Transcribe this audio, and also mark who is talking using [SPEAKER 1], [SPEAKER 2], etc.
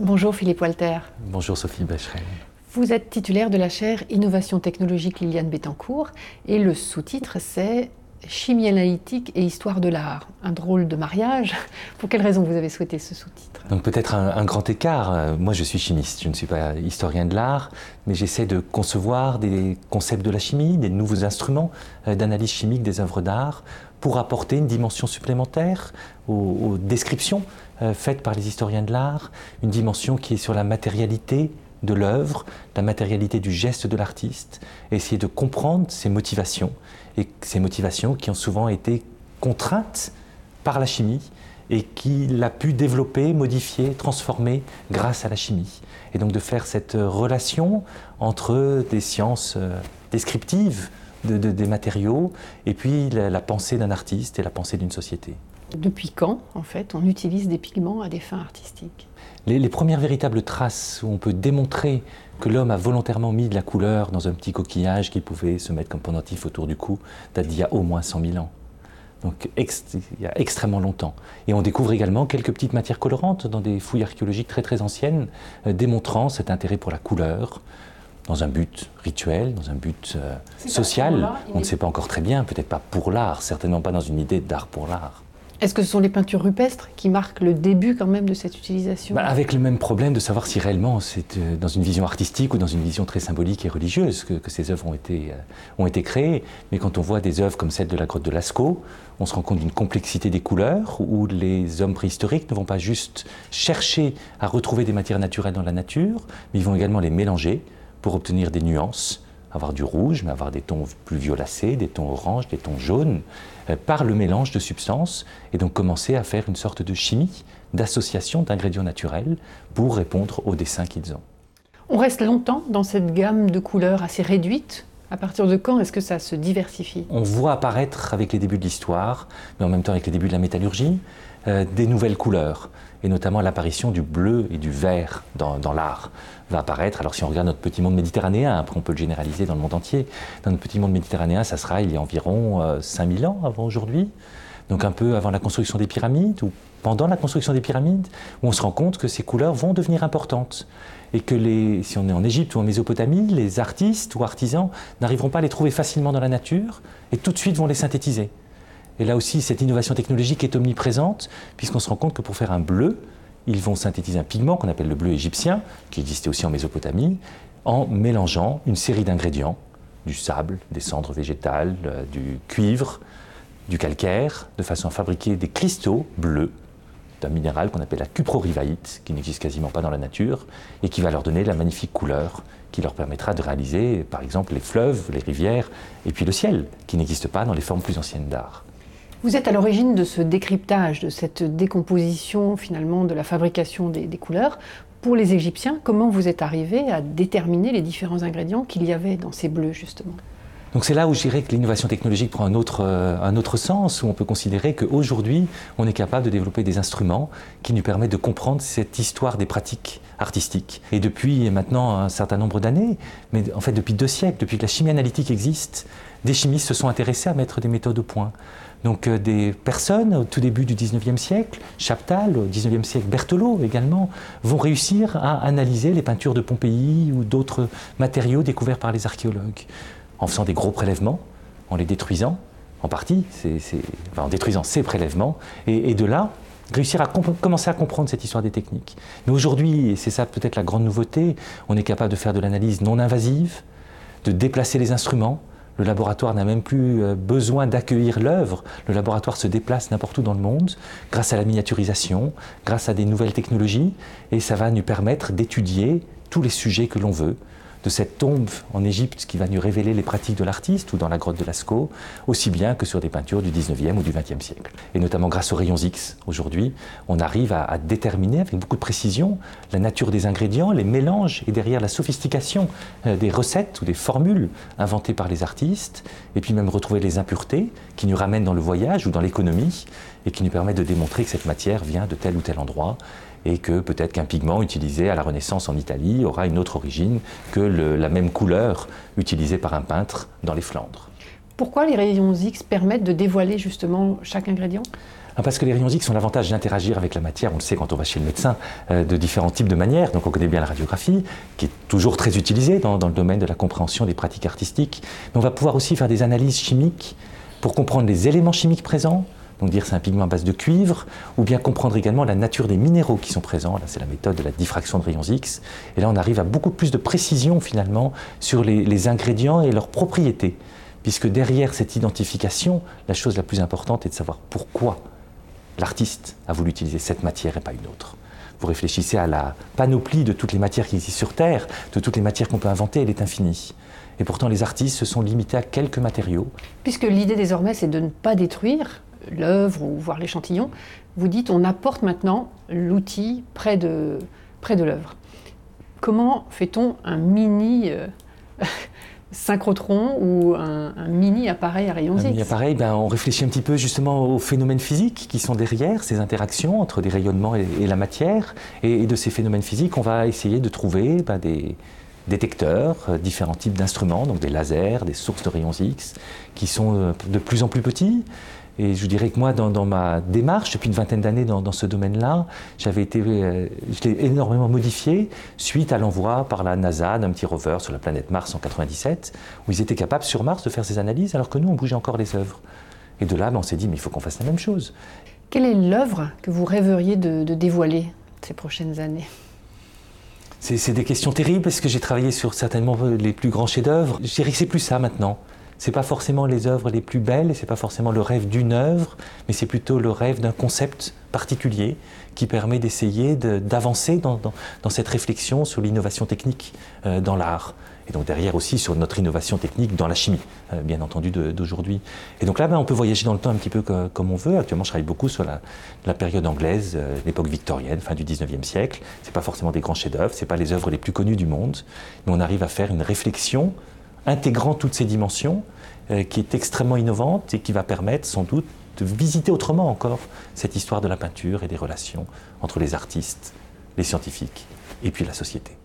[SPEAKER 1] Bonjour Philippe Walter.
[SPEAKER 2] Bonjour Sophie Becherel.
[SPEAKER 1] Vous êtes titulaire de la chaire Innovation technologique Liliane Bettencourt et le sous-titre c'est Chimie analytique et histoire de l'art. Un drôle de mariage. Pour quelle raison vous avez souhaité ce sous-titre?
[SPEAKER 2] Donc peut-être un, grand écart. Moi je suis chimiste, je ne suis pas historien de l'art, mais j'essaie de concevoir des concepts de la chimie, des nouveaux instruments euh, d'analyse chimique des œuvres d'art pour apporter une dimension supplémentaire aux, descriptions euh, faites par les historiens de l'art, une dimension qui est sur la matérialité de l'œuvre, la matérialité du geste de l'artiste, essayer de comprendre ses motivations, et ces motivations qui ont souvent été contraintes par la chimie et qu'il a pu développer, modifier, transformer grâce à la chimie. Et donc de faire cette relation entre des sciences descriptives des matériaux et puis la pensée d'un artiste et la pensée d'une société.
[SPEAKER 1] Depuis quand, en fait, on utilise des pigments à des fins artistiques?
[SPEAKER 2] Les, premières véritables traces où on peut démontrer que l'homme a volontairement mis de la couleur dans un petit coquillage qui pouvait se mettre comme pendentif autour du cou datent d'il y a au moins 100 000 ans. Donc il y a extrêmement longtemps. Et on découvre également quelques petites matières colorantes dans des fouilles archéologiques très très anciennes, euh, démontrant cet intérêt pour la couleur, dans un but rituel, dans un but euh, social. On ne sait pas encore très bien, peut-être pas pour l'art, certainement pas dans une idée d'art pour l'art.
[SPEAKER 1] Est-ce que ce sont les peintures rupestres qui marquent le début quand même de cette utilisation?
[SPEAKER 2] Bah, Avec le même problème de savoir si réellement c'est euh, dans une vision artistique ou dans une vision très symbolique et religieuse que, ces œuvres ont été, euh, ont été créées. Mais quand on voit des œuvres comme celle de la grotte de Lascaux, on se rend compte d'une complexité des couleurs où les hommes préhistoriques ne vont pas juste chercher à retrouver des matières naturelles dans la nature, mais ils vont également les mélanger pour obtenir des nuances avoir du rouge, mais avoir des tons plus violacés, des tons oranges, des tons jaunes, euh, par le mélange de substances, et donc commencer à faire une sorte de chimie, d'association d'ingrédients naturels pour répondre aux dessins qu'ils ont.
[SPEAKER 1] On reste longtemps dans cette gamme de couleurs assez réduite à partir de quand est-ce que ça se diversifie?
[SPEAKER 2] On voit apparaître avec les débuts de l'histoire, mais en même temps avec les débuts de la métallurgie, des nouvelles couleurs, et notamment l'apparition du bleu et du vert dans, l'art va apparaître. Alors si on regarde notre petit monde méditerranéen, après on peut le généraliser dans le monde entier, dans notre petit monde méditerranéen, ça sera il y a environ 5000 euh, ans avant aujourd'hui, donc un peu avant la construction des pyramides, ou pendant la construction des pyramides, où on se rend compte que ces couleurs vont devenir importantes. Et que si on est en Égypte ou en Mésopotamie, les artistes ou artisans n'arriveront pas à les trouver facilement dans la nature et tout de suite vont les synthétiser. Et là aussi, cette innovation technologique est omniprésente, puisqu'on se rend compte que pour faire un bleu, ils vont synthétiser un pigment qu'on appelle le bleu égyptien, qui existait aussi en Mésopotamie, en mélangeant une série d'ingrédients, du sable, des cendres végétales, euh, du cuivre, du calcaire, de façon à fabriquer des cristaux bleus d'un minéral qu'on appelle la cuprorivahite, qui n'existe quasiment pas dans la nature, et qui va leur donner la magnifique couleur qui leur permettra de réaliser, par exemple, les fleuves, les rivières, et puis le ciel, qui n'existe pas dans les formes plus anciennes d'art.
[SPEAKER 1] Vous êtes à l'origine de ce décryptage, de cette décomposition finalement de la fabrication des, couleurs. Pour les Égyptiens, comment vous êtes arrivé à déterminer les différents ingrédients qu'il y avait dans ces bleus justement?
[SPEAKER 2] Donc c'est là où je dirais que l'innovation technologique prend un autre, euh, un autre sens, où on peut considérer qu'aujourd'hui, on est capable de développer des instruments qui nous permettent de comprendre cette histoire des pratiques artistiques. Et depuis maintenant un certain nombre d'années, mais en fait depuis deux siècles, depuis que la chimie analytique existe, des chimistes se sont intéressés à mettre des méthodes au point. Donc euh, des personnes au tout début du 19e siècle, Chaptal, au 19e siècle, Berthelot également, vont réussir à analyser les peintures de Pompéi ou d'autres matériaux découverts par les archéologues, en faisant des gros prélèvements, en les détruisant, en partie, en détruisant ces prélèvements, et, de là, réussir à commencer à comprendre cette histoire des techniques. Mais aujourd'hui, et c'est ça peut-être la grande nouveauté, on est capable de faire de l'analyse non invasive, de déplacer les instruments, le laboratoire n'a même plus euh, besoin d'accueillir l'œuvre. Le laboratoire se déplace n'importe où dans le monde grâce à la miniaturisation, grâce à des nouvelles technologies, et ça va nous permettre d'étudier tous les sujets que l'on veut, de cette tombe en Égypte qui va nous révéler les pratiques de l'artiste ou dans la grotte de Lascaux, aussi bien que sur des peintures du 19e ou du 20e siècle. Et notamment grâce aux rayons X, aujourd'hui, on arrive à, déterminer avec beaucoup de précision la nature des ingrédients, les mélanges et derrière la sophistication euh, des recettes ou des formules inventées par les artistes, et puis même retrouver les impuretés qui nous ramènent dans le voyage ou dans l'économie et qui nous permettent de démontrer que cette matière vient de tel ou tel endroit et que peut-être qu'un pigment utilisé à la Renaissance en Italie aura une autre origine que la même couleur utilisée par un peintre dans les Flandres.
[SPEAKER 1] Pourquoi les rayons X permettent de dévoiler justement chaque ingrédient?
[SPEAKER 2] Ah, Parce que les rayons X ont l'avantage d'interagir avec la matière, on le sait quand on va chez le médecin, euh, de différents types de manières. Donc on connaît bien la radiographie, qui est toujours très utilisée dans, dans le domaine de la compréhension des pratiques artistiques. Mais on va pouvoir aussi faire des analyses chimiques pour comprendre les éléments chimiques présents, donc dire c'est un pigment à base de cuivre, ou bien comprendre également la nature des minéraux qui sont présents. Là, c'est la méthode de la diffraction de rayons X. Et là, on arrive à beaucoup plus de précision finalement sur les, les ingrédients et leurs propriétés. Puisque derrière cette identification, la chose la plus importante est de savoir pourquoi l'artiste a voulu utiliser cette matière et pas une autre. Vous réfléchissez à la panoplie de toutes les matières qui existent sur Terre, de toutes les matières qu'on peut inventer, elle est infinie. Et pourtant, les artistes se sont limités à quelques matériaux.
[SPEAKER 1] Puisque l'idée désormais, c'est de ne pas détruire l'œuvre ou voir l'échantillon, vous dites on apporte maintenant l'outil près de, près de l'œuvre. Comment fait-on un mini euh, synchrotron ou un, un, mini appareil à rayons X
[SPEAKER 2] Un mini appareil, ben, on réfléchit un petit peu justement aux phénomènes physiques qui sont derrière ces interactions entre des rayonnements et, et la matière. Et, et, de ces phénomènes physiques, on va essayer de trouver ben, des détecteurs, euh, différents types d'instruments, donc des lasers, des sources de rayons X, qui sont euh, de plus en plus petits. Et je dirais que moi, dans, dans ma démarche, depuis une vingtaine d'années dans, dans, ce domaine-là, j'avais été, euh, je l'ai énormément modifié suite à l'envoi par la NASA d'un petit rover sur la planète Mars en 97, où ils étaient capables sur Mars de faire ces analyses, alors que nous, on bougeait encore les œuvres. Et de là, ben, on s'est dit, mais il faut qu'on fasse la même chose.
[SPEAKER 1] Quelle est l'œuvre que vous rêveriez de, de dévoiler ces prochaines années?
[SPEAKER 2] C'est des questions terribles parce que j'ai travaillé sur certainement les plus grands chefs-d'œuvre. Je dirais que c'est plus ça maintenant. C'est pas forcément les œuvres les plus belles, c'est pas forcément le rêve d'une œuvre, mais c'est plutôt le rêve d'un concept particulier qui permet d'essayer d'avancer dans, cette réflexion sur l'innovation technique euh, dans l'art. Et donc derrière aussi sur notre innovation technique dans la chimie, euh, bien entendu, d'aujourd'hui. Et donc là, ben, on peut voyager dans le temps un petit peu comme, on veut. Actuellement, je travaille beaucoup sur la, période anglaise, euh, l'époque victorienne, fin du 19e siècle. C'est pas forcément des grands chefs-d'œuvre, c'est pas les œuvres les plus connues du monde, mais on arrive à faire une réflexion intégrant toutes ces dimensions, euh, qui est extrêmement innovante et qui va permettre sans doute de visiter autrement encore cette histoire de la peinture et des relations entre les artistes, les scientifiques et puis la société.